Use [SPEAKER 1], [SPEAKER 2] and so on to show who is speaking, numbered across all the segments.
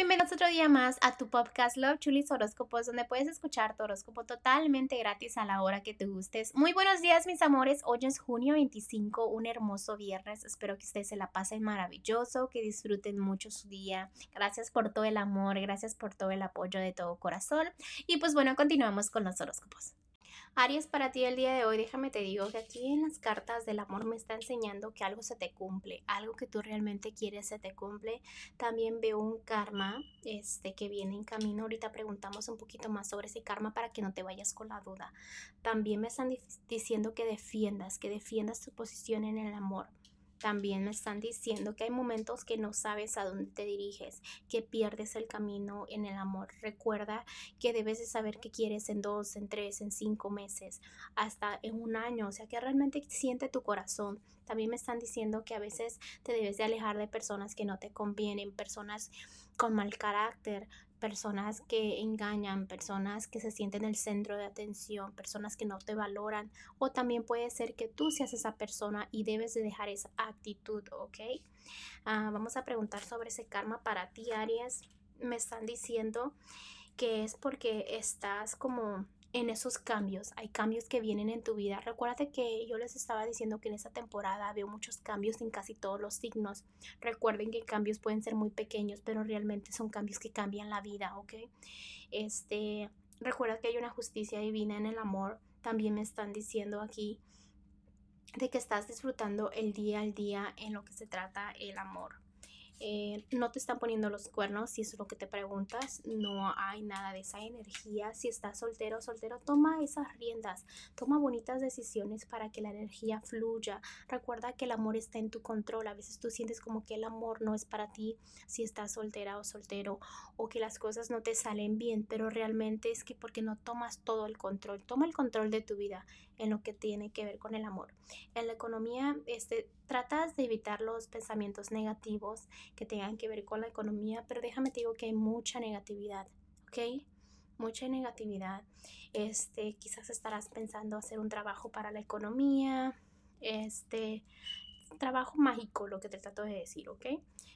[SPEAKER 1] bienvenidos otro día más a tu podcast Love Chulis Horóscopos, donde puedes escuchar tu horóscopo totalmente gratis a la hora que te gustes. Muy buenos días, mis amores. Hoy es junio 25, un hermoso viernes. Espero que ustedes se la pasen maravilloso, que disfruten mucho su día. Gracias por todo el amor, gracias por todo el apoyo de todo corazón. Y pues bueno, continuamos con los horóscopos. Aries, para ti el día de hoy, déjame te digo que aquí en las cartas del amor me está enseñando que algo se te cumple, algo que tú realmente quieres se te cumple. También veo un karma este, que viene en camino. Ahorita preguntamos un poquito más sobre ese karma para que no te vayas con la duda. También me están diciendo que defiendas, que defiendas tu posición en el amor también me están diciendo que hay momentos que no sabes a dónde te diriges, que pierdes el camino en el amor. Recuerda que debes de saber qué quieres en dos, en tres, en cinco meses, hasta en un año, o sea, que realmente siente tu corazón. También me están diciendo que a veces te debes de alejar de personas que no te convienen, personas con mal carácter, personas que engañan, personas que se sienten el centro de atención, personas que no te valoran o también puede ser que tú seas esa persona y debes de dejar esa actitud, ¿ok? Ah, vamos a preguntar sobre ese karma para ti, Aries. Me están diciendo que es porque estás como en esos cambios. Hay cambios que vienen en tu vida. Recuérdate que yo les estaba diciendo que en esta temporada veo muchos cambios en casi todos los signos. Recuerden que cambios pueden ser muy pequeños, pero realmente son cambios que cambian la vida, ¿ok? Este, recuerda que hay una justicia divina en el amor. También me están diciendo aquí de que estás disfrutando el día al día en lo que se trata el amor. Eh, no te están poniendo los cuernos, si es lo que te preguntas, no hay nada de esa energía. Si estás soltero o soltero, toma esas riendas, toma bonitas decisiones para que la energía fluya. Recuerda que el amor está en tu control. A veces tú sientes como que el amor no es para ti si estás soltera o soltero o que las cosas no te salen bien, pero realmente es que porque no tomas todo el control. Toma el control de tu vida en lo que tiene que ver con el amor. En la economía, este, tratas de evitar los pensamientos negativos que tengan que ver con la economía, pero déjame te digo que hay mucha negatividad, ¿ok? Mucha negatividad. Este, quizás estarás pensando hacer un trabajo para la economía, este, trabajo mágico, lo que te trato de decir, ¿ok?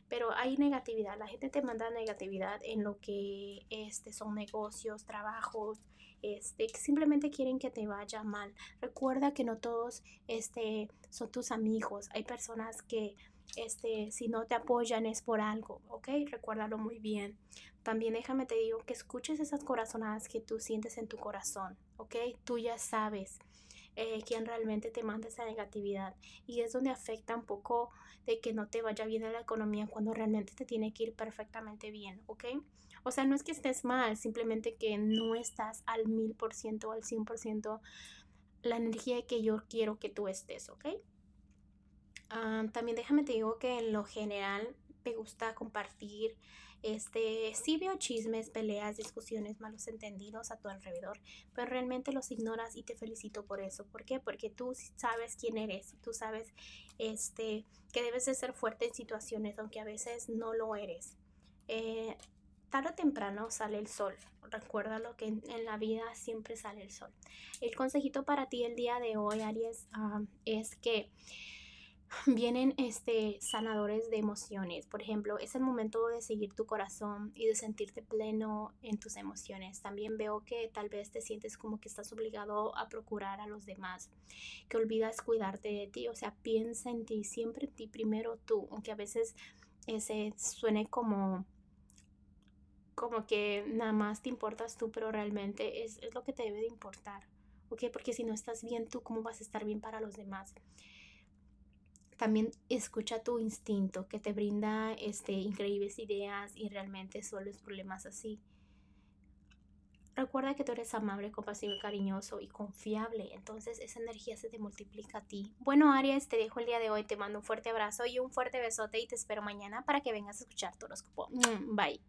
[SPEAKER 1] Pero hay negatividad, la gente te manda negatividad en lo que este, son negocios, trabajos, este, simplemente quieren que te vaya mal. Recuerda que no todos este, son tus amigos. Hay personas que este, si no te apoyan es por algo, ¿ok? Recuérdalo muy bien. También déjame te digo que escuches esas corazonadas que tú sientes en tu corazón, ¿ok? Tú ya sabes eh, quién realmente te manda esa negatividad y es donde afecta un poco de que no te vaya bien en la economía cuando realmente te tiene que ir perfectamente bien, ¿ok? O sea, no es que estés mal, simplemente que no estás al mil por ciento al cien por ciento la energía que yo quiero que tú estés, ¿ok? Ah, también déjame te digo que en lo general me gusta compartir este, sí veo chismes, peleas, discusiones, malos entendidos a tu alrededor, pero realmente los ignoras y te felicito por eso. ¿Por qué? Porque tú sabes quién eres, tú sabes este, que debes de ser fuerte en situaciones, aunque a veces no lo eres. Eh, tarde o temprano sale el sol. Recuérdalo que en, la vida siempre sale el sol. El consejito para ti el día de hoy, Aries, ah, es que vienen este, sanadores de emociones. Por ejemplo, es el momento de seguir tu corazón y de sentirte pleno en tus emociones. También veo que tal vez te sientes como que estás obligado a procurar a los demás, que olvidas cuidarte de ti. O sea, piensa en ti, siempre en ti, primero tú, aunque a veces ese suene como como que nada más te importas tú, pero realmente es, es lo que te debe de importar, ¿ok? Porque si no estás bien tú, ¿cómo vas a estar bien para los demás? También escucha tu instinto que te brinda este, increíbles ideas y realmente resuelves problemas así. Recuerda que tú eres amable, compasivo, cariñoso y confiable. Entonces esa energía se te multiplica a ti. Bueno, Aries, te dejo el día de hoy. Te mando un fuerte abrazo y un fuerte besote y te espero mañana para que vengas a escuchar tu horóscopo. Mm, bye.